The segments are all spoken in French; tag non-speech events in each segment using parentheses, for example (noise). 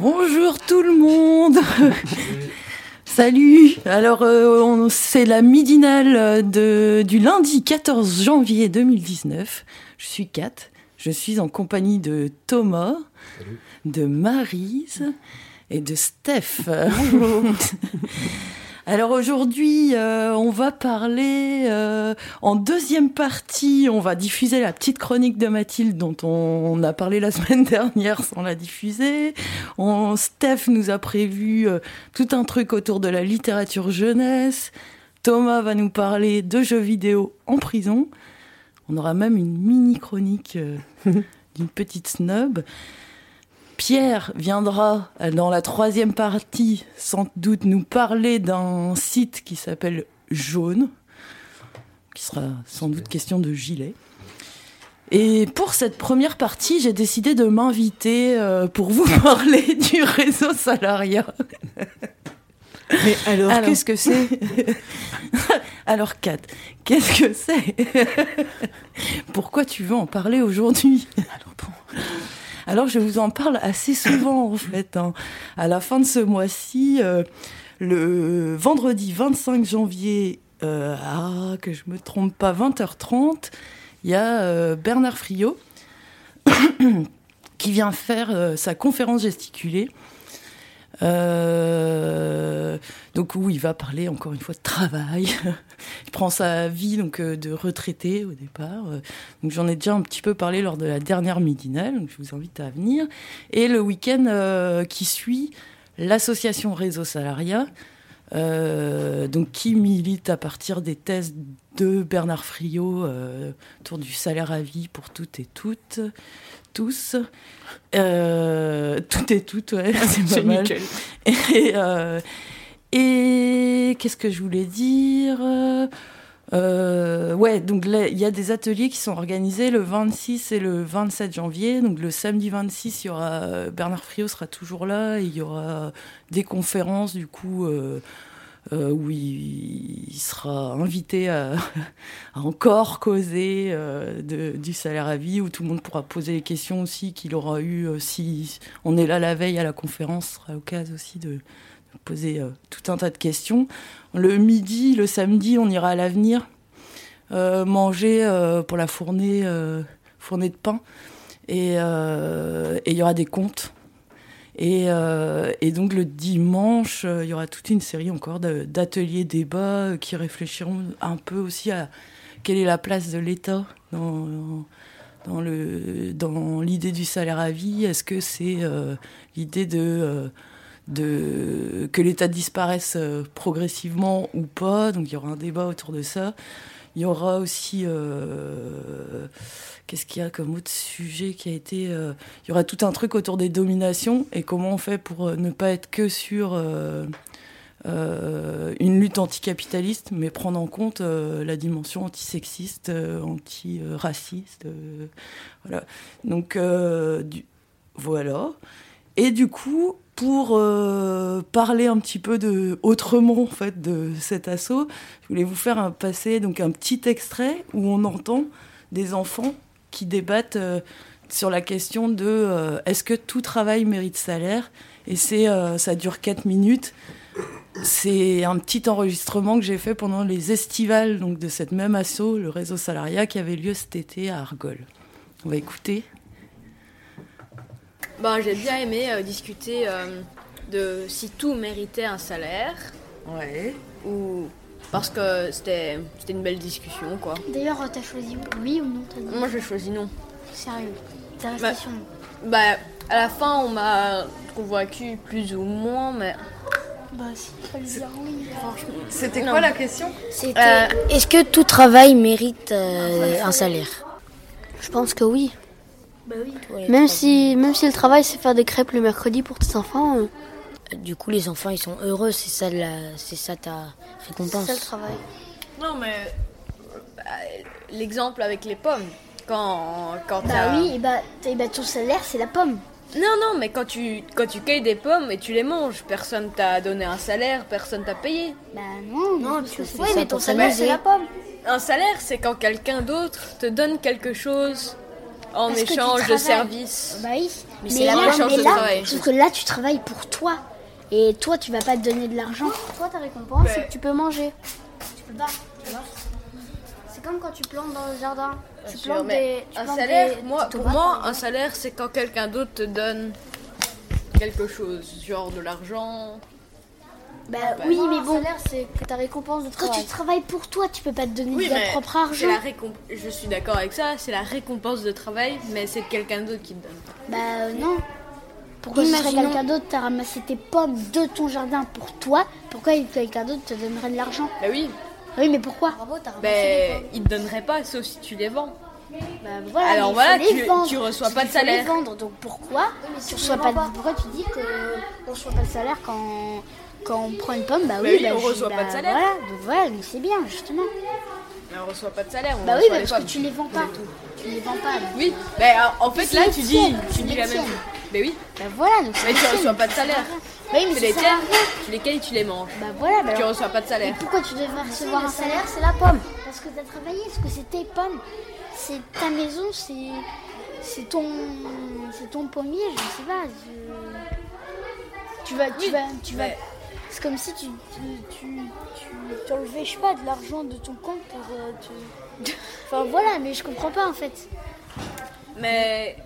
Bonjour tout le monde. (laughs) Salut. Alors, euh, c'est la midinale de, du lundi 14 janvier 2019. Je suis Kat, je suis en compagnie de Thomas, de Marise et de Steph. (laughs) Alors aujourd'hui, euh, on va parler euh, en deuxième partie, on va diffuser la petite chronique de Mathilde dont on, a parlé la (laughs) semaine dernière sans la diffuser. On, Steph nous a prévu euh, tout un truc autour de la littérature jeunesse. Thomas va nous parler de jeux vidéo en prison. On aura même une mini chronique (laughs) d'une petite snob. Pierre viendra dans la troisième partie sans doute nous parler d'un site qui s'appelle Jaune, qui sera sans doute question de gilet. Et pour cette première partie, j'ai décidé de m'inviter euh, pour vous (laughs) parler du réseau salariat. Mais alors, qu'est-ce que c'est? (laughs) Alors, Kat, qu'est-ce que c'est? Pourquoi tu veux en parler aujourd'hui? Alors, bon. Alors je vous en parle assez souvent en fait. Hein. À la fin de ce mois-ci, euh, le vendredi 25 janvier, euh, ah, que je me trompe pas, 20h30, il y a euh, Bernard Friot (coughs) qui vient faire sa conférence gesticulée euh, où il va parler encore une fois de travail. (laughs) il prend sa vie donc euh, de retraité au départ. Euh, j'en ai déjà un petit peu parlé lors de la dernière midinale. Donc je vous invite à venir. Et le week-end qui suit, l'association Réseau Salariat. donc qui milite à partir des thèses de Bernard Friot autour du salaire à vie pour toutes et toutes tous. Euh, tout et tout, ouais, (laughs) c'est pas mal. Et, euh, et qu'est-ce que je voulais dire? Euh, ouais, donc il y a des ateliers qui sont organisés le 26 et le 27 janvier. Donc le samedi 26, il y aura Bernard Friot sera toujours là. il y aura des conférences du coup euh, où il, sera invité à, (laughs) encore causer euh, du salaire à vie, où tout le monde pourra poser les questions aussi qu'il aura eu euh, si on est là la veille à la conférence, ce sera l'occasion aussi de, poser tout un tas de questions. Le midi, le samedi, on ira à l'avenir manger pour la fournée, fournée de pain. Et il y aura des comptes euh, et, donc le dimanche, euh, il y aura toute une série encore d'ateliers débats euh, qui réfléchiront un peu aussi à quelle est la place de l'État dans, dans l'idée du salaire à vie. Est-ce que c'est l'idée de, de, que l'État disparaisse progressivement ou pas? Donc il y aura un débat autour de ça. Il y aura aussi Qu'est-ce qu'il y a comme autre sujet qui a été... Euh, il y aura tout un truc autour des dominations et comment on fait pour euh, ne pas être que sur euh, une lutte anticapitaliste, mais prendre en compte la dimension antisexiste, antiraciste. voilà. Donc, voilà. Et du coup, pour parler un petit peu de autrement en fait de cet assaut, je voulais vous faire un, passer donc un petit extrait où on entend des enfants qui débattent euh, sur la question de euh, est-ce que tout travail mérite salaire? Et c'est, euh, ça dure 4 minutes. C'est un petit enregistrement que j'ai fait pendant les estivales donc de cette même asso, le réseau salariat, qui avait lieu cet été à Argol. On va écouter. Bah, j'ai bien aimé discuter de si tout méritait un salaire. Ouais. Ou parce que c'était une belle discussion, quoi. D'ailleurs, t'as choisi oui ou non Moi, j'ai choisi non. Sérieux T'as resté bah, sur non Bah, à la fin, on m'a convaincu plus ou moins, mais Bah si, il fallait dire oui. Franchement. C'était quoi la question? Euh, Est-ce que tout travail mérite euh, un salaire? Je pense que oui. Bah oui. Même si, même si le travail c'est faire des crêpes le mercredi pour tes enfants, euh, Du coup, les enfants, ils sont heureux. C'est ça, la... c'est ça ta récompense. c'est ça le travail. Non, mais bah, l'exemple avec les pommes. Quand, quand Bah oui, et bah, et bah ton salaire c'est la pomme. Non, non, mais quand tu, quand tu cueilles des pommes et tu les manges, personne t'a donné un salaire, personne t'a payé. Bah non, Non, parce tu que fais oui, ça mais ton salaire c'est la pomme. Un salaire, c'est quand quelqu'un d'autre te donne quelque chose en Parce que tu échange de travailles. service. Bah oui. Mais c'est là, mais de là, travail. Sauf que là, tu travailles pour toi. Et toi, tu vas pas te donner de l'argent. Toi, ta récompense, Ouais. c'est que tu peux manger. Tu peux pas. tu vois. C'est comme quand tu plantes dans le jardin. Tu Bien sûr, plantes mais des. tu un plantes salaire, des- moi, des pour moi, un exemple. salaire, c'est quand quelqu'un d'autre te donne quelque chose, genre de l'argent. Bah bah, oui, Non, mais bon. salaire, c'est que ta récompense de Quand travail. tu travailles pour toi, tu peux pas te donner Oui, de mais propre c'est argent. la récomp- Je suis d'accord avec ça, c'est la récompense de travail, mais c'est quelqu'un d'autre qui te donne. Bah euh, non. Pourquoi ce serait Imaginons- quelqu'un d'autre t'a ramassé tes pommes de ton jardin pour toi? Pourquoi quelqu'un d'autre te donnerait de l'argent? Bah oui, Oui, mais pourquoi? Bravo, t'as ramassé ben il te donnerait pas, sauf si tu les vends. Bah voilà, Alors voilà, tu- tu reçois pas de salaire. les vendre, donc pourquoi? Mais si tu reçois pas de... Pourquoi tu dis que on reçoit pas de salaire quand quand on prend une pomme Bah Mais oui, oui, bah, on je- reçoit bah, pas de salaire. Voilà, donc voilà, mais c'est bien justement. Mais on reçoit pas de salaire, on Bah oui, bah, parce que tu les vends pas. Tu les vends pas. Oui, ben en fait là tu dis, tu dis la même chose. Ben oui, Bah voilà, donc mais tu les reçois pas de salaire. Bah oui, mais ça les rien. tu les cueilles, tu les manges. Bah voilà, bah Tu reçois pas de salaire. pourquoi tu devrais recevoir un salaire C'est la pomme? Parce que tu as travaillé, parce que c'est tes pommes. C'est ta maison, c'est c'est ton c'est ton pommier, je sais pas. Tu vas tu Oui, vas tu vas c'est comme si tu tu tu, tu, tu enlevais, je sais pas, de l'argent de ton compte pour euh, te- Enfin voilà, mais je comprends pas en fait. Mais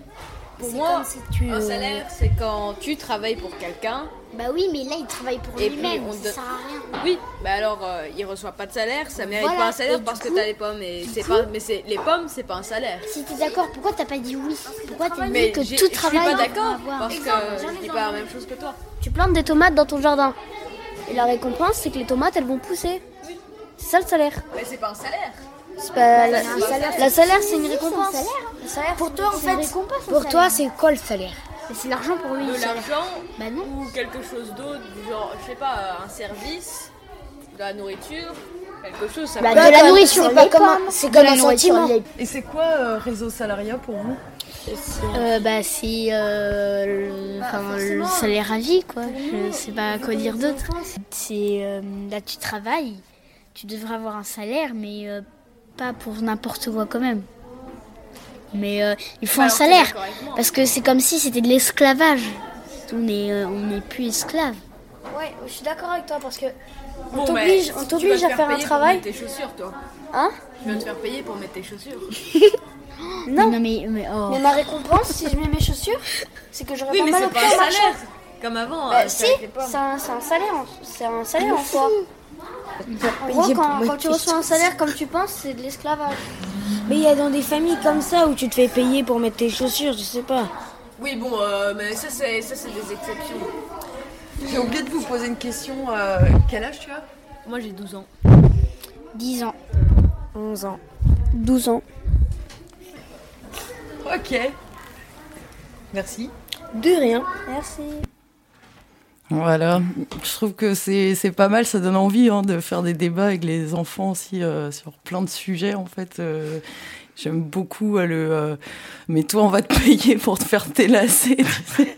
pour moi, si tu, un euh, salaire c'est quand tu travailles pour quelqu'un. Bah oui, mais là il travaille pour lui-même, ça donne- sert à rien. Oui, mais alors euh, il reçoit pas de salaire, ça mérite Voilà, pas un salaire parce du que coup- t'as les pommes et c'est coup- pas mais c'est les pommes c'est pas un salaire. Si t'es d'accord, pourquoi t'as pas dit oui? Pourquoi t'as dit Mais que tout je suis travail pas d'accord parce que je dis pas la même chose que toi. Tu plantes des tomates dans ton jardin. Et la récompense, c'est que les tomates, elles vont pousser. C'est ça le salaire. Mais c'est pas un salaire. C'est pas la, un salaire. la salaire, c'est une récompense. Le salaire, Pour toi, en c'est une fait, pour toi, c'est quoi le salaire? Mais C'est l'argent pour lui. De l'argent Bah non. ou quelque chose d'autre, du genre je sais pas un service, de la nourriture, quelque chose ça Bah, peut de être- la nourriture, c'est comme un, comme la un nourriture, sentiment. Et c'est quoi euh, réseau salariat pour vous? Euh, bah c'est euh, le, enfin, le forcément, salaire à vie quoi. Je sais pas quoi dire est d'autre. C'est euh, là tu travailles, tu devrais avoir un salaire, mais euh, pas pour n'importe quoi quand même. Mais euh, il faut Bah, un salaire parce que c'est comme si c'était de l'esclavage. On est euh, on n'est plus esclave. Ouais, je suis d'accord avec toi parce que Bon, on mais t'oblige si on tu t'oblige vas te à faire un payer pour travail. mettre tes chaussures toi. Hein? Tu vas te faire payer pour mettre tes chaussures. (laughs) Non, non mais, mais, oh. Mais ma récompense, si je mets mes chaussures, c'est que j'aurai Oui, pas mais mal au pied en marchant. Comme avant, Bah, euh, si, c'est un, salaire, en- c'est un salaire en soi. En gros, quand, quand tu reçois un salaire comme tu penses, c'est de l'esclavage. Mais il y a dans des familles comme ça où tu te fais payer pour mettre tes chaussures, je sais pas. Oui, bon, euh, mais ça c'est ça c'est des exceptions. J'ai oublié de vous poser une question. euh, quel âge tu as? Moi j'ai 12 ans. 10 ans. 11 ans. 12 ans. Ok. Merci. De rien. Merci. Voilà, je trouve que c'est c'est pas mal, ça donne envie hein, de faire des débats avec les enfants aussi euh, sur plein de sujets en fait. euh, J'aime beaucoup euh, le euh, mais toi on va te (laughs) payer pour te faire tes lacets. tu sais.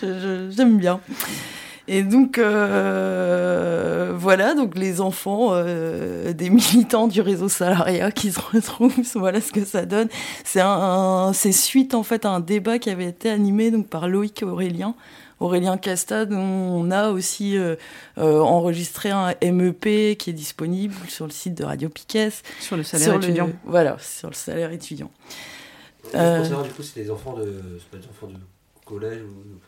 (laughs) J'aime bien. Et donc euh, voilà, donc les enfants euh, des (laughs) militants du réseau salariat qui se retrouvent, (laughs) voilà ce que ça donne. C'est un, un- c'est suite en fait à un débat qui avait été animé donc par Loïc Aurélien. Aurélien Casta, dont on a aussi euh, euh, enregistré un MEP qui est disponible sur le site de Radio Piquet. Sur le salaire Sur le- étudiant. voilà, sur le salaire étudiant. Euh, savoir, du coup, c'est des enfants de. C'est pas des enfants de collège ou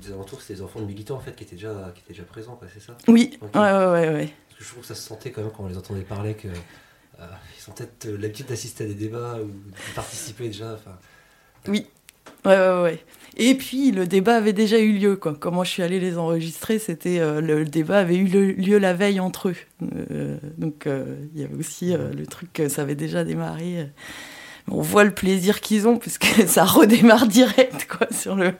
des alentours, c'est des enfants de militants en fait qui étaient déjà, qui étaient déjà présents, c'est ça Oui, Ok. ouais, ouais, ouais, ouais. Parce que je trouve que ça se sentait quand même quand on les entendait parler que. euh, ils ont peut-être euh, l'habitude d'assister à des débats ou de participer déjà. Enfin, Oui, Ouais, ouais, ouais. Et puis le débat avait déjà eu lieu. Quoi. Moi je suis allée les enregistrer, c'était euh, le, débat avait eu lieu la veille entre eux. Euh, donc il y avait aussi le truc que ça avait déjà démarré. On voit le plaisir qu'ils ont puisque (laughs) ça redémarre direct quoi sur le.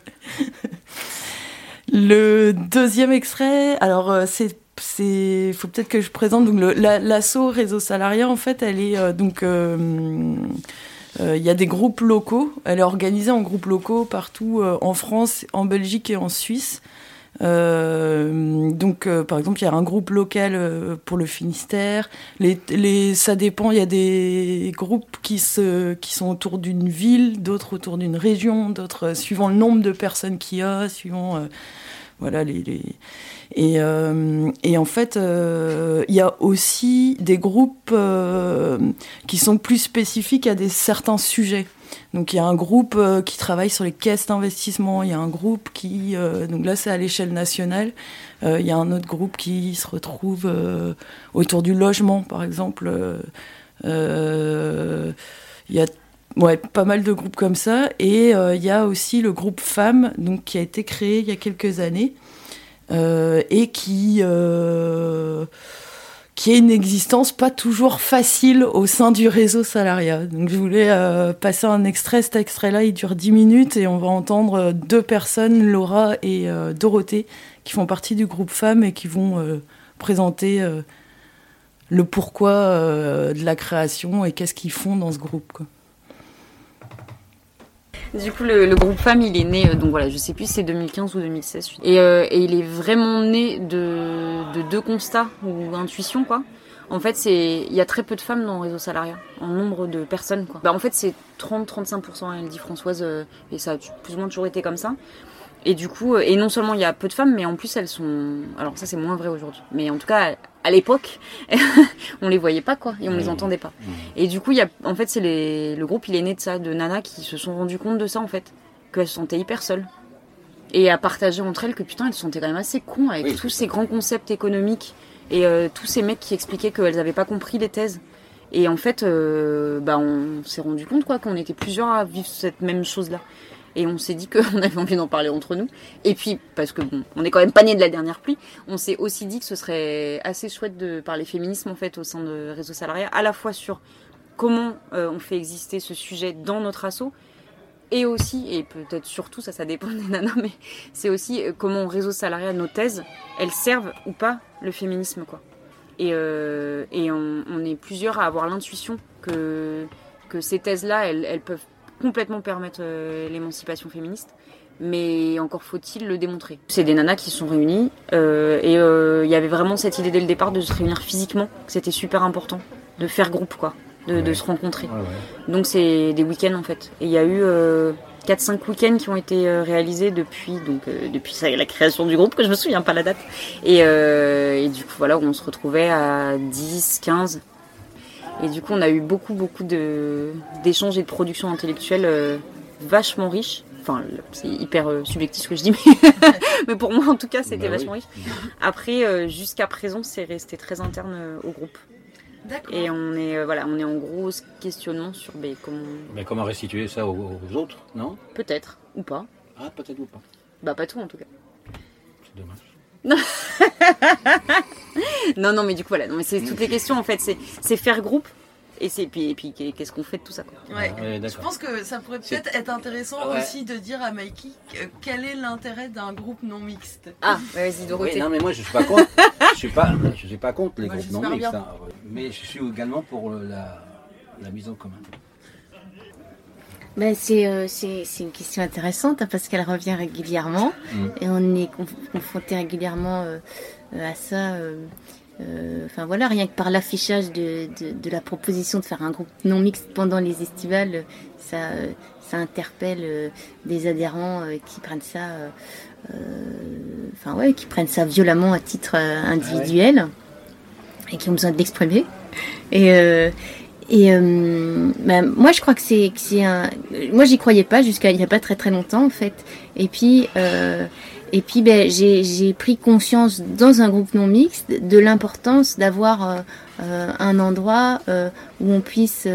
(laughs) le deuxième extrait, alors c'est c'est faut peut-être que je présente donc l'assaut réseau salariat en fait elle est donc il euh, y a des groupes locaux. Elle est organisée en groupes locaux partout euh, en France, en Belgique et en Suisse. Euh, donc, par exemple, il y a un groupe local pour le Finistère. Ça dépend. Il y a des groupes qui, sont autour d'une ville, d'autres autour d'une région, d'autres suivant le nombre de personnes qu'il y a, suivant voilà les. Et, euh, en fait, euh, il y a aussi des groupes euh, qui sont plus spécifiques à certains sujets. Donc il y a un groupe qui travaille sur les caisses d'investissement, il y a un groupe qui, donc là c'est à l'échelle nationale, il y a un autre groupe qui se retrouve autour du logement par exemple. Il y a ouais, pas mal de groupes comme ça, et il y a aussi le groupe Femmes, donc qui a été créé il y a quelques années, euh, et qui euh, qui est une existence pas toujours facile au sein du réseau salariat. Donc je voulais euh, passer un extrait, cet extrait-là il dure 10 minutes et on va entendre deux personnes, Laura et Dorothée, qui font partie du groupe Femmes et qui vont présenter le pourquoi de la création et qu'est-ce qu'ils font dans ce groupe. Quoi. Du coup, le, groupe Femmes, il est né, euh, donc voilà, je sais plus si c'est 2015 ou 2016. Euh, et, il est vraiment né de, deux constats ou intuitions, quoi. En fait, c'est il y a très peu de femmes dans le réseau salariat, en nombre de personnes, quoi. Bah, en fait, c'est 30-35%, elle dit Françoise, euh, et ça a plus ou moins toujours été comme ça. Et du coup, euh, et non seulement il y a peu de femmes, mais en plus elles sont. Alors ça c'est moins vrai aujourd'hui. Mais en tout cas, à l'époque, (laughs) on les voyait pas quoi, et on les entendait pas. Et du coup, il y a, en fait, c'est les... le groupe, il est né de ça, de nanas qui se sont rendues compte de ça en fait, qu'elles se sentaient hyper seules. Et à partager entre elles que putain, elles se sentaient quand même assez cons avec tous ces grands concepts économiques et euh, tous ces mecs qui expliquaient qu'elles avaient pas compris les thèses. Et en fait, euh, bah, on s'est rendu compte quoi qu'on était plusieurs à vivre cette même chose là et on s'est dit qu'on (laughs) avait envie d'en parler entre nous. Et puis, parce que bon, on est quand même pas de la dernière pluie, on s'est aussi dit que ce serait assez chouette de parler féminisme en fait au sein de Réseau Salariat, à la fois sur comment euh, on fait exister ce sujet dans notre assaut, et aussi, et peut-être surtout, ça ça dépend des nanas, mais c'est aussi euh, comment Réseau Salariat, nos thèses, elles servent ou pas le féminisme quoi. Et, euh, et on, on, est plusieurs à avoir l'intuition que, que ces thèses-là, elles, elles peuvent complètement permettre euh, l'émancipation féministe. Mais encore faut-il le démontrer. C'est des nanas qui se sont réunies euh, et euh, il y avait vraiment cette idée dès le départ de se réunir physiquement, que c'était super important, de faire groupe quoi, de, se rencontrer. Donc c'est des week-ends en fait. Et il y a eu 4-5 week-ends qui ont été réalisés depuis donc depuis la création du groupe que je me souviens pas la date et, et du coup voilà on se retrouvait à 10 15 et du coup, on a eu beaucoup, beaucoup d'échanges et de production intellectuelle euh, vachement riches. Enfin, c'est hyper euh, subjectif ce que je dis, mais, (laughs) pour moi, en tout cas, c'était bah vachement riche. Après, euh, jusqu'à présent, c'est resté très interne au groupe. Et on est, voilà, on est en gros questionnement sur ben, comment... Mais comment restituer ça aux, autres, non? Peut-être, ou pas. Ah, peut-être ou pas. Bah, pas tout en tout cas. C'est dommage. (laughs) non, non, mais du coup, voilà. Non, mais c'est toutes les questions, en fait. C'est faire groupe. Et, c'est, puis, et puis qu'est-ce qu'on fait de tout ça quoi. Ouais. je pense que ça pourrait peut-être être intéressant aussi de dire à Mikey quel est l'intérêt d'un groupe non mixte? Ah, vas-y, Dorothée. non, mais moi je suis pas contre. (laughs) je suis pas, je suis pas contre les groupes non mixtes. Hein. mais je suis également pour la, la mise en commun. Ben c'est, c'est, c'est une question intéressante hein, parce qu'elle revient régulièrement mm. et on est confronté régulièrement euh, à ça. Euh, euh, enfin voilà, rien que par l'affichage de, de, de, la proposition de faire un groupe non mixte pendant les estivales, ça, ça interpelle des adhérents qui prennent ça, enfin ouais, qui prennent ça violemment à titre individuel et qui ont besoin de l'exprimer. Et, et euh, bah, moi, je crois que c'est un. Moi, j'y croyais pas jusqu'à il y a pas très très longtemps en fait. Et puis euh, et puis ben j'ai j'ai pris conscience dans un groupe non mixte de l'importance d'avoir euh, un endroit où on puisse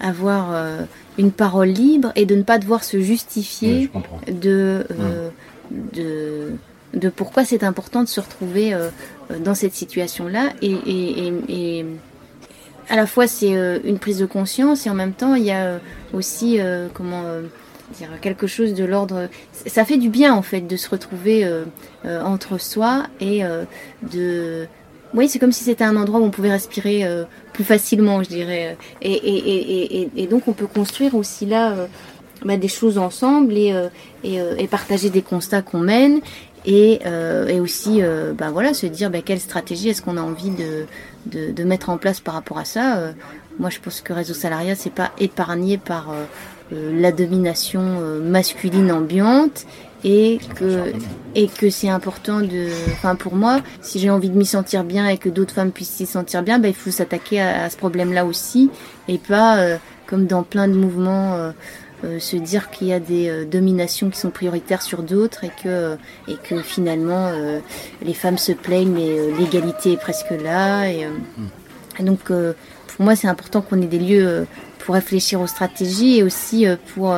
avoir une parole libre et de ne pas devoir se justifier de, de, de pourquoi c'est important de se retrouver dans cette situation-là. Et, et, et, à la fois, c'est une prise de conscience et en même temps, il y a aussi comment dire quelque chose de l'ordre. Ça fait du bien en fait de se retrouver entre soi et de oui, c'est comme si c'était un endroit où on pouvait respirer euh, plus facilement, je dirais. Et, et, et, et, donc on peut construire aussi là euh, bah, des choses ensemble euh, et, partager des constats qu'on mène et, et aussi bah, voilà, se dire bah, quelle stratégie est-ce qu'on a envie de, de, de, mettre en place par rapport à ça. moi je pense que Réseau Salariat, c'est pas épargné par la domination masculine ambiante et que et que c'est important de enfin pour moi si j'ai envie de m'y sentir bien et que d'autres femmes puissent s'y sentir bien ben il faut s'attaquer à, ce problème là aussi et pas euh, comme dans plein de mouvements euh, euh, se dire qu'il y a des dominations qui sont prioritaires sur d'autres et que et que finalement les femmes se plaignent mais l'égalité est presque là et, et donc pour moi c'est important qu'on ait des lieux pour réfléchir aux stratégies et aussi pour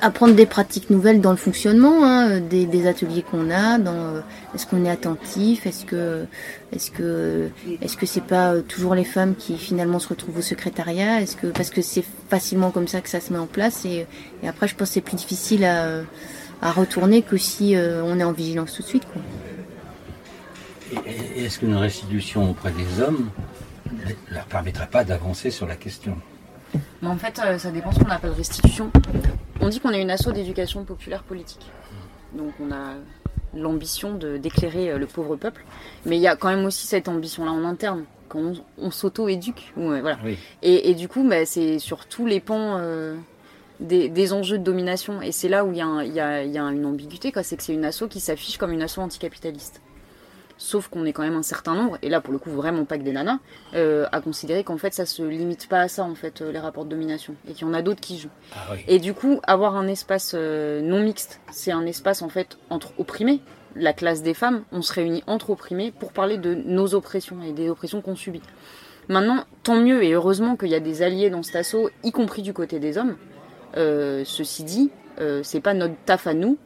apprendre des pratiques nouvelles dans le fonctionnement hein, des, ateliers qu'on a. Dans euh, est-ce qu'on est attentif Est-ce que est-ce que est-ce que c'est pas euh, toujours les femmes qui finalement se retrouvent au secrétariat Est-ce que parce que c'est facilement comme ça que ça se met en place et, après je pense que c'est plus difficile à, à retourner que si euh, on est en vigilance tout de suite. Quoi. Est-ce qu'une restitution auprès des hommes leur permettrait pas d'avancer sur la question? Mais en fait, ça dépend ce qu'on appelle restitution. On dit qu'on est une asso d'éducation populaire politique. Donc on a l'ambition d'éclairer euh, le pauvre peuple, mais il y a quand même aussi cette ambition-là en interne, quand on, s'auto-éduque. voilà. Et, du coup, bah, c'est sur tous les pans euh, des, enjeux de domination. Et c'est là où il y, a, une ambiguïté, c'est que c'est une asso qui s'affiche comme une asso anticapitaliste sauf qu'on est quand même un certain nombre, et là pour le coup vraiment pas que des nanas, euh, à considérer qu'en fait ça se limite pas à ça en fait euh, les rapports de domination, et qu'il y en a d'autres qui jouent. Ah et du coup avoir un espace euh, non mixte, c'est un espace en fait entre opprimés, la classe des femmes, on se réunit entre opprimés pour parler de nos oppressions et des oppressions qu'on subit. Maintenant, tant mieux et heureusement qu'il y a des alliés dans cet assaut, y compris du côté des hommes. ceci dit, c'est pas notre taf à nous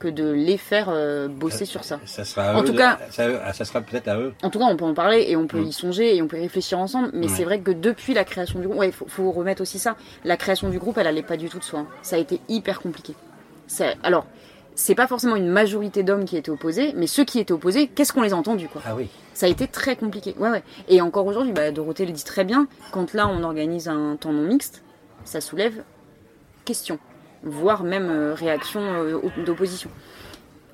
que de les faire euh, bosser sur ça. Ça sera en tout cas, ça, sera peut-être à eux. En tout cas, on peut en parler et on peut mm. y songer et on peut y réfléchir ensemble. Mais c'est vrai que depuis la création du groupe, ouais, faut, faut remettre aussi ça. La création du groupe, elle allait pas du tout de soi. Ça a été hyper compliqué. Alors, c'est pas forcément une majorité d'hommes qui étaient opposés, mais ceux qui étaient opposés, qu'est-ce qu'on les a entendus quoi? Ah oui. Ça a été très compliqué. Ouais ouais. Et encore aujourd'hui, bah, Dorothée le dit très bien. Quand là, on organise un temps non mixte, ça soulève question voire même euh, réaction euh, d'opposition.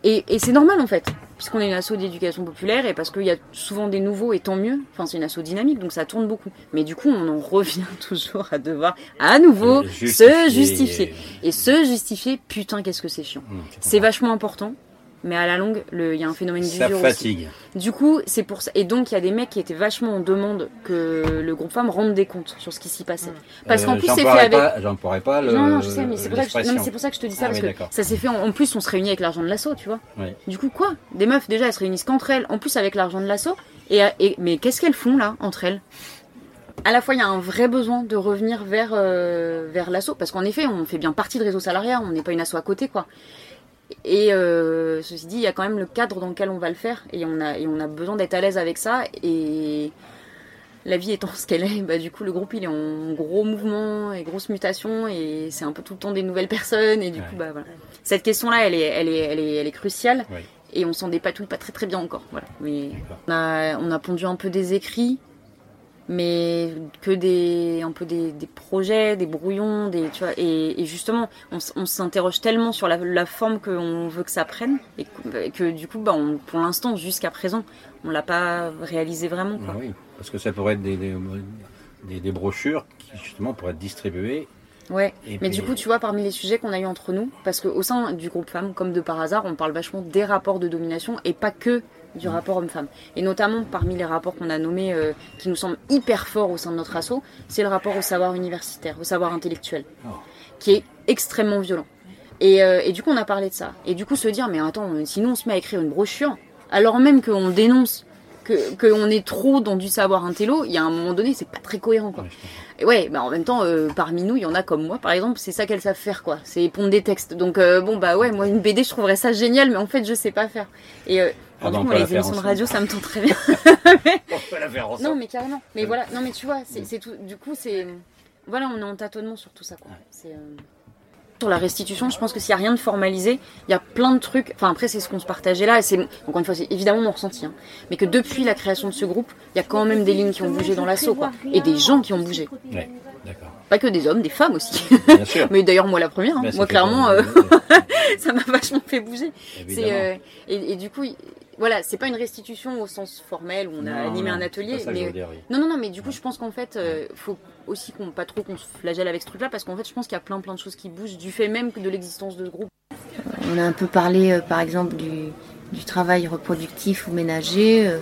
Et, c'est normal en fait, puisqu'on est une asso d'éducation populaire et parce qu'il y a souvent des nouveaux et tant mieux. Enfin, c'est une asso dynamique donc ça tourne beaucoup. Mais du coup, on en revient (laughs) toujours à devoir à nouveau se justifier. Et se justifier, putain, qu'est-ce que c'est chiant. Mmh, c'est vachement important mais à la longue, il y a un phénomène d'usure fatigue. Du coup, c'est pour ça. Et donc, il y a des mecs qui étaient vachement en demande que le groupe femme rende des comptes sur ce qui s'y passait. Parce qu'en euh, plus, c'est fait avec. J'en pourrais pas le. Non, non, je sais, mais c'est pour, ça que je te dis ça. Ah parce que ça s'est fait. En, plus, on se réunit avec l'argent de l'assaut, tu vois. Du coup, quoi? Des meufs, déjà, elles se réunissent qu'entre elles, en plus avec l'argent de l'assaut. Et, mais qu'est-ce qu'elles font là, entre elles? À la fois, il y a un vrai besoin de revenir vers, euh, vers l'assaut, parce qu'en effet, on fait bien partie de réseau salariat, on n'est pas une asso à côté, quoi. Et euh, ceci dit, il y a quand même le cadre dans lequel on va le faire et on a, et on a besoin d'être à l'aise avec ça. Et la vie étant (laughs) ce qu'elle est, bah, du coup, le groupe il est en gros mouvement et grosse mutation et c'est un peu tout le temps des nouvelles personnes. Et du coup, bah, voilà. Cette question-là, elle est, elle, est, elle, est, elle est cruciale et on s'en dépatouille pas très très bien encore. Voilà. Mais on a, on a pondu un peu des écrits mais que des un peu des, des projets, des brouillons, des tu vois et, et justement on, on s'interroge tellement sur la, la forme qu'on veut que ça prenne et que, du coup bah on, pour l'instant jusqu'à présent on l'a pas réalisé vraiment quoi. Ah oui, parce que ça pourrait être des, des, des, brochures qui justement pourraient être distribuées. Ouais, mais du coup, tu vois, parmi les sujets qu'on a eu entre nous, parce qu'au sein du groupe femmes, comme de par hasard, on parle vachement des rapports de domination et pas que du rapport homme-femme. Et notamment parmi les rapports qu'on a nommés euh, qui nous semblent hyper forts au sein de notre asso, c'est le rapport au savoir universitaire, au savoir intellectuel, oh. qui est extrêmement violent. Et, euh, et, du coup, on a parlé de ça. Et du coup, se dire, mais attends, si nous on se met à écrire une brochure, alors même qu'on dénonce que qu'on est trop dans du savoir intello, il y a un moment donné, c'est pas très cohérent quoi. Et ouais, bah en même temps, euh, parmi nous, il y en a comme moi, par exemple, c'est ça qu'elles savent faire quoi, c'est pondre des textes. Donc euh, bon bah ouais, moi une BD, je trouverais ça génial, mais en fait, je sais pas faire. Et euh, Ah on peut la les émissions de radio, ça me tente très bien. (laughs) On peut la faire ensemble. Non, mais carrément. Mais voilà, non, mais tu vois, c'est c'est tout. Du coup, c'est. Voilà, on est en tâtonnement sur tout ça, quoi. C'est. Sur la restitution, je pense que s'il n'y a rien de formalisé, il y a plein de trucs. Enfin, après, c'est ce qu'on se partageait là. Et c'est, encore une fois, c'est évidemment mon ressenti. hein. Mais que depuis la création de ce groupe, il y a quand même des lignes qui ont bougé dans l'assaut, quoi. Et des gens qui ont bougé. Ouais, d'accord. Pas que des hommes, des femmes aussi. Bien sûr. (laughs) Mais d'ailleurs, moi la première. hein. Bah, moi, clairement, euh, (laughs) ça m'a vachement fait bouger. C'est, euh, et, et du coup, voilà, c'est pas une restitution au sens formel où on a Non, animé non, un atelier. pas ça que je mais veux dire, oui. non, non, non, mais du coup, je pense qu'en fait, euh, faut aussi qu'on pas trop qu'on se flagelle avec ce truc-là, parce qu'en fait, je pense qu'il y a plein, plein de choses qui bougent du fait même de l'existence de ce groupe. On a un peu parlé, euh, par exemple, du, du travail reproductif ou ménager, euh,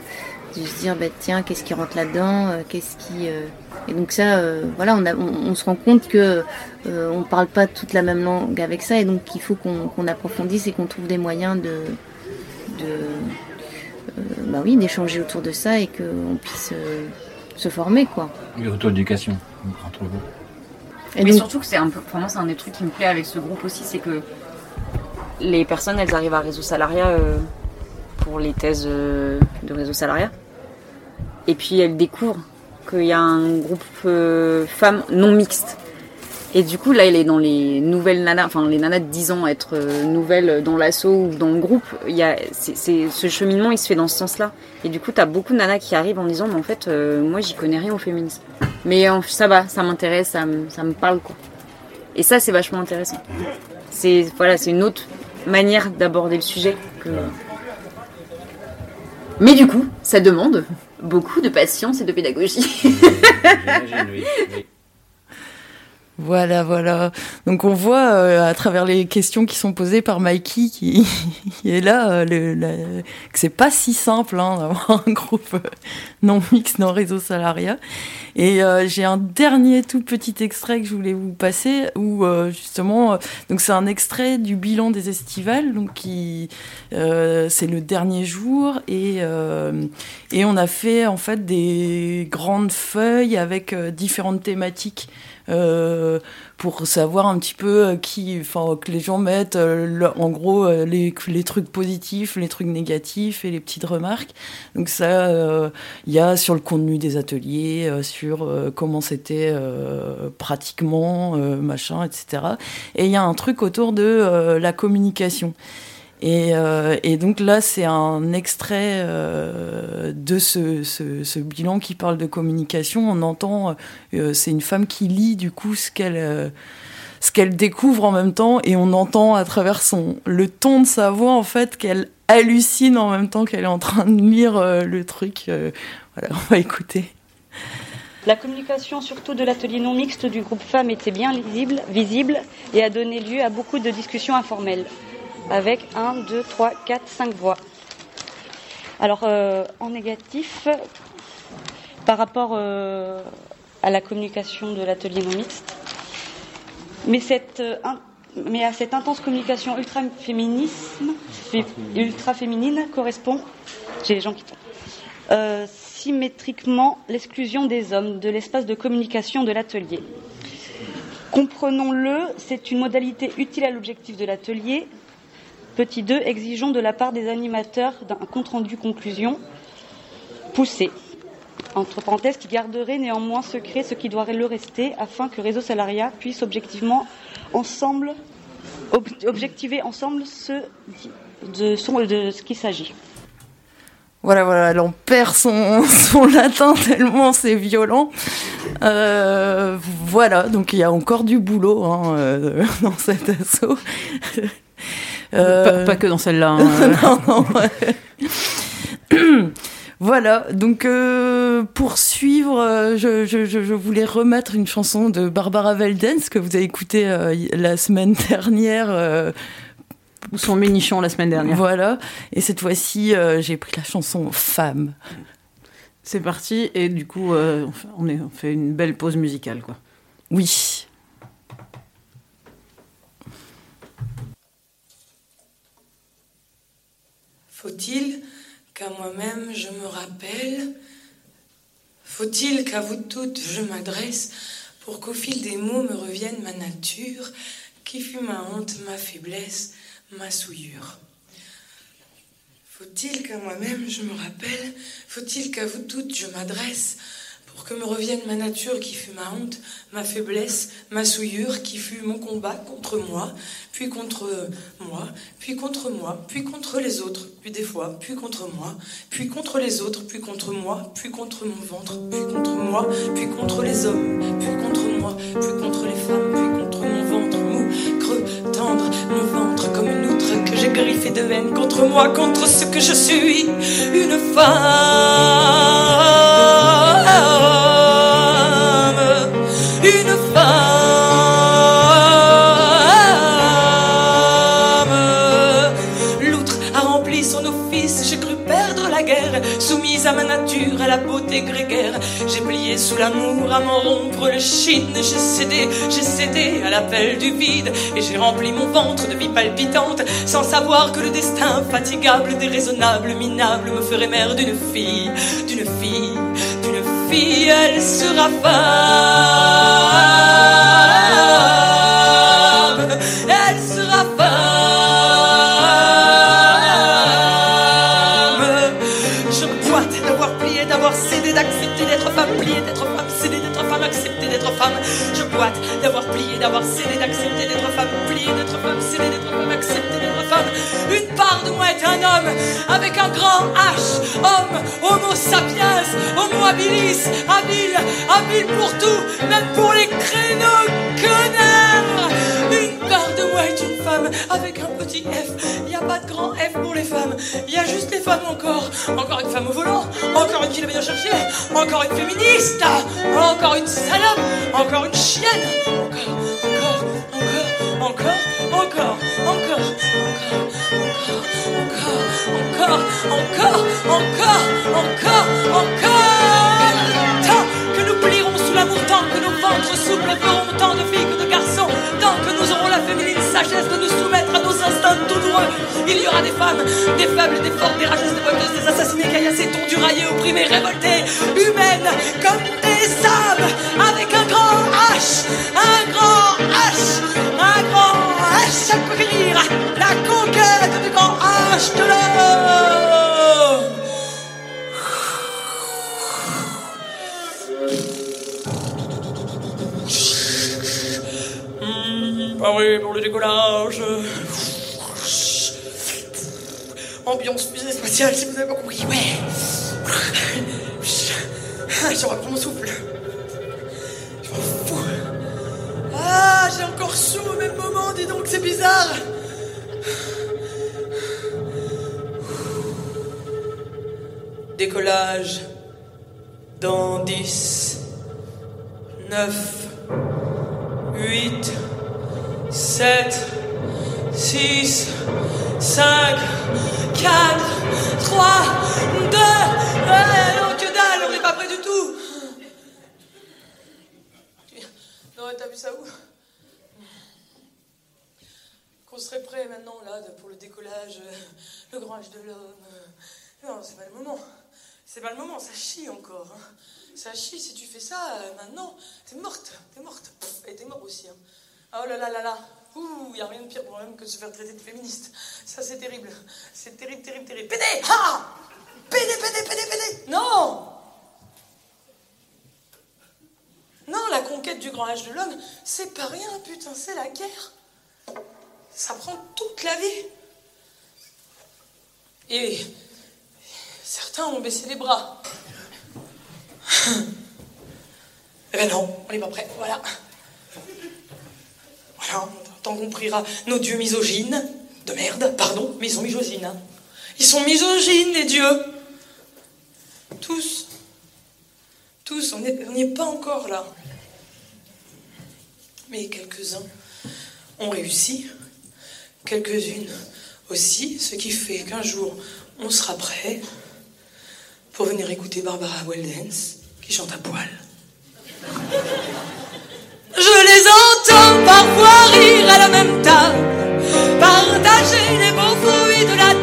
de se dire, bah, tiens, qu'est-ce qui rentre là-dedans, euh, qu'est-ce qui... euh, Et donc ça, euh, voilà, on, a- on, on se rend compte que euh, on parle pas toute la même langue avec ça, et donc il faut qu'on approfondisse et qu'on trouve des moyens de... de bah oui, d'échanger autour de ça et qu'on puisse euh, se former, quoi. Oui, auto-éducation entre vous. Et mais donc- surtout que c'est un peu, pour moi, c'est un des trucs qui me plaît avec ce groupe aussi, c'est que les personnes, elles arrivent à réseau salariat euh, pour les thèses euh, de réseau salariat. Et puis elles découvrent qu'il y a un groupe euh, femmes non mixte. Et du coup, là, elle est dans les nouvelles nanas, enfin les nanas de 10 ans, être euh, nouvelles dans l'assaut ou dans le groupe. Il y a, c'est, ce cheminement, il se fait dans ce sens-là. Et du coup, t'as beaucoup de nanas qui arrivent en disant, mais en fait, euh, moi, j'y connais rien au féminisme. Mais ça va, ça m'intéresse, ça, me- parle, quoi. Et ça, c'est vachement intéressant. C'est, voilà, c'est une autre manière d'aborder le sujet. Mais du coup, ça demande beaucoup de patience et de pédagogie. J'imagine, oui. oui. Voilà, voilà. Donc on voit euh, à travers les questions qui sont posées par Mikey qui, (laughs) qui est là euh, le, que c'est pas si simple hein, d'avoir un groupe euh, non mixte dans réseau salariat. Et euh, j'ai un dernier tout petit extrait que je voulais vous passer où euh, justement euh, donc c'est un extrait du bilan des estivales donc qui c'est le dernier jour et et on a fait en fait des grandes feuilles avec différentes thématiques euh, pour savoir un petit peu euh, qui, enfin que les gens mettent euh, le- en gros euh, les, les trucs positifs, les trucs négatifs et les petites remarques. Donc ça, il y a sur le contenu des ateliers, sur comment c'était pratiquement, machin, etc. Et il y a un truc autour de la communication. Et, euh, et donc là, c'est un extrait euh, de ce, bilan qui parle de communication. On entend, euh, c'est une femme qui lit du coup ce qu'elle ce qu'elle découvre en même temps, et on entend à travers son le ton de sa voix en fait qu'elle hallucine en même temps qu'elle est en train de lire le truc. Voilà, on va écouter. La communication, surtout de l'atelier non mixte du groupe femmes, était bien lisible, visible et a donné lieu à beaucoup de discussions informelles, avec 1, 2, 3, 4, 5 voix. Alors, euh, en négatif, par rapport euh, à la communication de l'atelier non mixte, mais, euh, mais à cette intense communication ultra-féminisme, fé- ultra-féminine correspond, j'ai les gens qui tombent, symétriquement l'exclusion des hommes de l'espace de communication de l'atelier. Comprenons-le, c'est une modalité utile à l'objectif de l'atelier. Petit 2, exigeons de la part des animateurs d'un compte-rendu conclusion poussé, entre parenthèses, qui garderait néanmoins secret ce qui doit le rester afin que Réseau Salariat puisse objectivement ensemble, ob- objectiver ensemble ce, de, de ce qu'il s'agit. Voilà, voilà, elle en perd son, (laughs) son latin tellement c'est violent. Euh, voilà, donc il y a encore du boulot hein, euh, (laughs) dans cet assaut. Pas- pas que dans celle-là, hein. (laughs) non, non. (clears throat) Voilà, donc euh, pour suivre, euh, je, je- je- je voulais remettre une chanson de Barbara Veldens que vous avez écoutée euh, la semaine dernière. euh, Ou son ménichon la semaine dernière. Voilà, et cette fois-ci, euh, j'ai pris la chanson Femme. C'est parti, et du coup, euh, on fait- on, est- on fait une belle pause musicale, quoi. Oui. Faut-il qu'à moi-même je me rappelle? Faut-il qu'à vous toutes je m'adresse pour qu'au fil des mots me revienne ma nature, qui fut ma honte, ma faiblesse, ma souillure? Faut-il qu'à moi-même je me rappelle? Faut-il qu'à vous toutes je m'adresse pour que me revienne ma nature qui fut ma honte, ma faiblesse, ma souillure, qui fut mon combat contre moi, puis contre moi, puis contre moi, puis contre les autres, puis des fois, puis contre moi, puis contre les autres, puis contre moi, puis contre mon ventre, puis contre moi, puis contre les hommes, puis contre moi, puis contre les femmes, puis contre mon ventre mou, creux, tendre, mon ventre comme une outre que j'ai griffé de veine contre moi, contre ce que je suis, une femme. J'ai plié sous l'amour à m'en rompre le chine, j'ai cédé, j'ai cédé à l'appel du vide, et j'ai rempli mon ventre de vie palpitante, sans savoir que le destin fatigable, déraisonnable, minable, me ferait mère d'une fille, d'une fille, d'une fille, elle sera femme, d'avoir cédé, d'accepter d'être femme, plié d'être femme, cédé d'être femme, accepter d'être femme. Une part de moi est un homme avec un grand H, homme, homo sapiens, homo habilis, habile, habile pour tout, même pour les créneaux connards. Une part de moi est une femme avec un petit F. Il n'y a pas de grand F pour les femmes. Il y a juste les femmes encore. Encore une femme au volant. Encore une qui l'a bien cherché. Encore une féministe. Encore une salope. Encore une chienne. Encore, encore, encore, encore, encore, encore, encore, encore, encore, encore, encore. Tant que nous plierons sous l'amour, tant que nos ventres souples feront tant de filles que de garçons, tant que nous aurons la féminine sagesse de nous soumettre à nos instincts douloureux, il y aura des femmes, des faibles, des fortes, des rageuses, des voleuses, des assassinés, caillassés, tondus, raillés, opprimés, révoltés, humaines, comme des âmes, avec un grand Un grand H, un grand H à conquérir, la conquête du grand H de l'homme. Mmh, paré pour le décollage. Ambiance fusée spatiale, si vous n'avez pas compris, ouais. Je reprends mon souffle. Ah, j'ai encore chaud au même moment, dis donc, c'est bizarre. Décollage dans 10, 9, 8, 7, 6, 5, 4, 3, 2, 1. T'as vu ça où Qu'on serait prêt maintenant, là, pour le décollage, euh, le grand âge de l'homme. euh. Non, c'est pas le moment. C'est pas le moment, ça chie encore. hein. Ça chie, si tu fais ça euh, maintenant, t'es morte, t'es morte. Et t'es mort aussi. hein. Ah, Oh là là là là. Ouh, y a rien de pire pour moi-même que de se faire traiter de féministe. Ça, c'est terrible. C'est terrible, terrible, terrible. Pédé Ah Pédé, pédé, pédé, pédé Non Non, la conquête du grand âge de l'homme, c'est pas rien, putain, c'est la guerre. Ça prend toute la vie. Et certains ont baissé les bras. Eh ben non, on n'est pas prêt, voilà. Voilà, tant qu'on priera nos dieux misogynes, de merde, pardon, mais ils sont misogynes. hein. Ils sont misogynes, les dieux. Tous. Tous, on n'y est pas encore là. Mais quelques-uns ont réussi, quelques-unes aussi, ce qui fait qu'un jour, on sera prêt pour venir écouter Barbara Weldens qui chante à poil. Je les entends parfois rire à la même table, partager les beaux fruits de la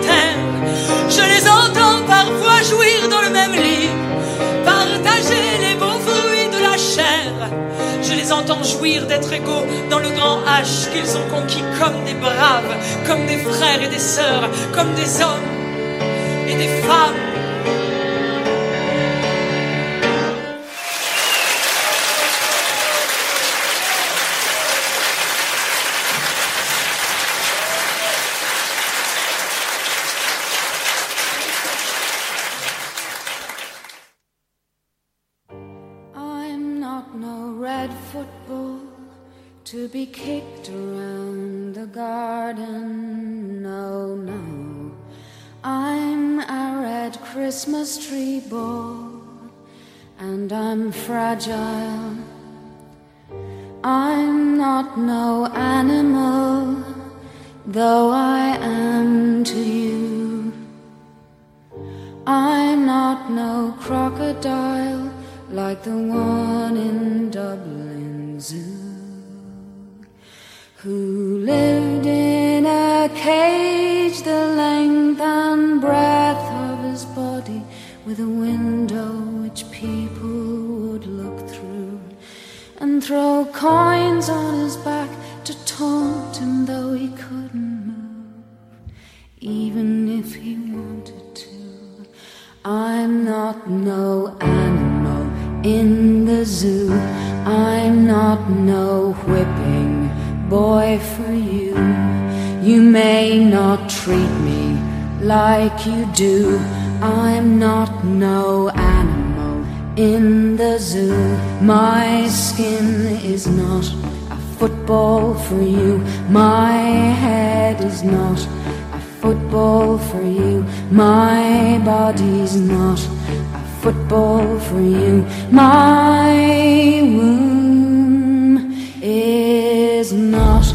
d'être égaux dans le grand H qu'ils ont conquis comme des braves, comme des frères et des sœurs, comme des hommes et des femmes. Be kicked around the garden. No, no, I'm a red Christmas tree ball, and I'm fragile. I'm not no animal, though I am to you. I'm not no crocodile like the one in Dublin who lived in a cage the length and breadth of his body with a window which people would look through and throw coins on his back to taunt him though he couldn't move even if he wanted to. I'm not no animal in the zoo. Whipping boy for you. You may not treat me like you do. I'm not no animal in the zoo. My skin is not a football for you. My head is not a football for you. My body's not a football for you. My womb is not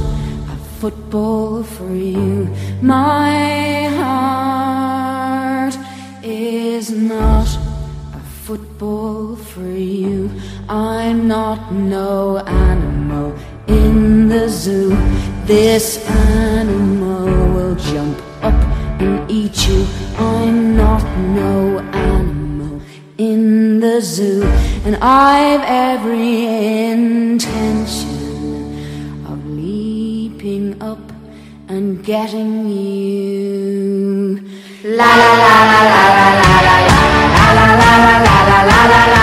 a football for you. My heart is not a football for you. I'm not no animal in the zoo. This animal will jump up and eat you. I'm not no animal in the zoo, and I've every intention and getting you. La la la la la la la la la la la la la la la la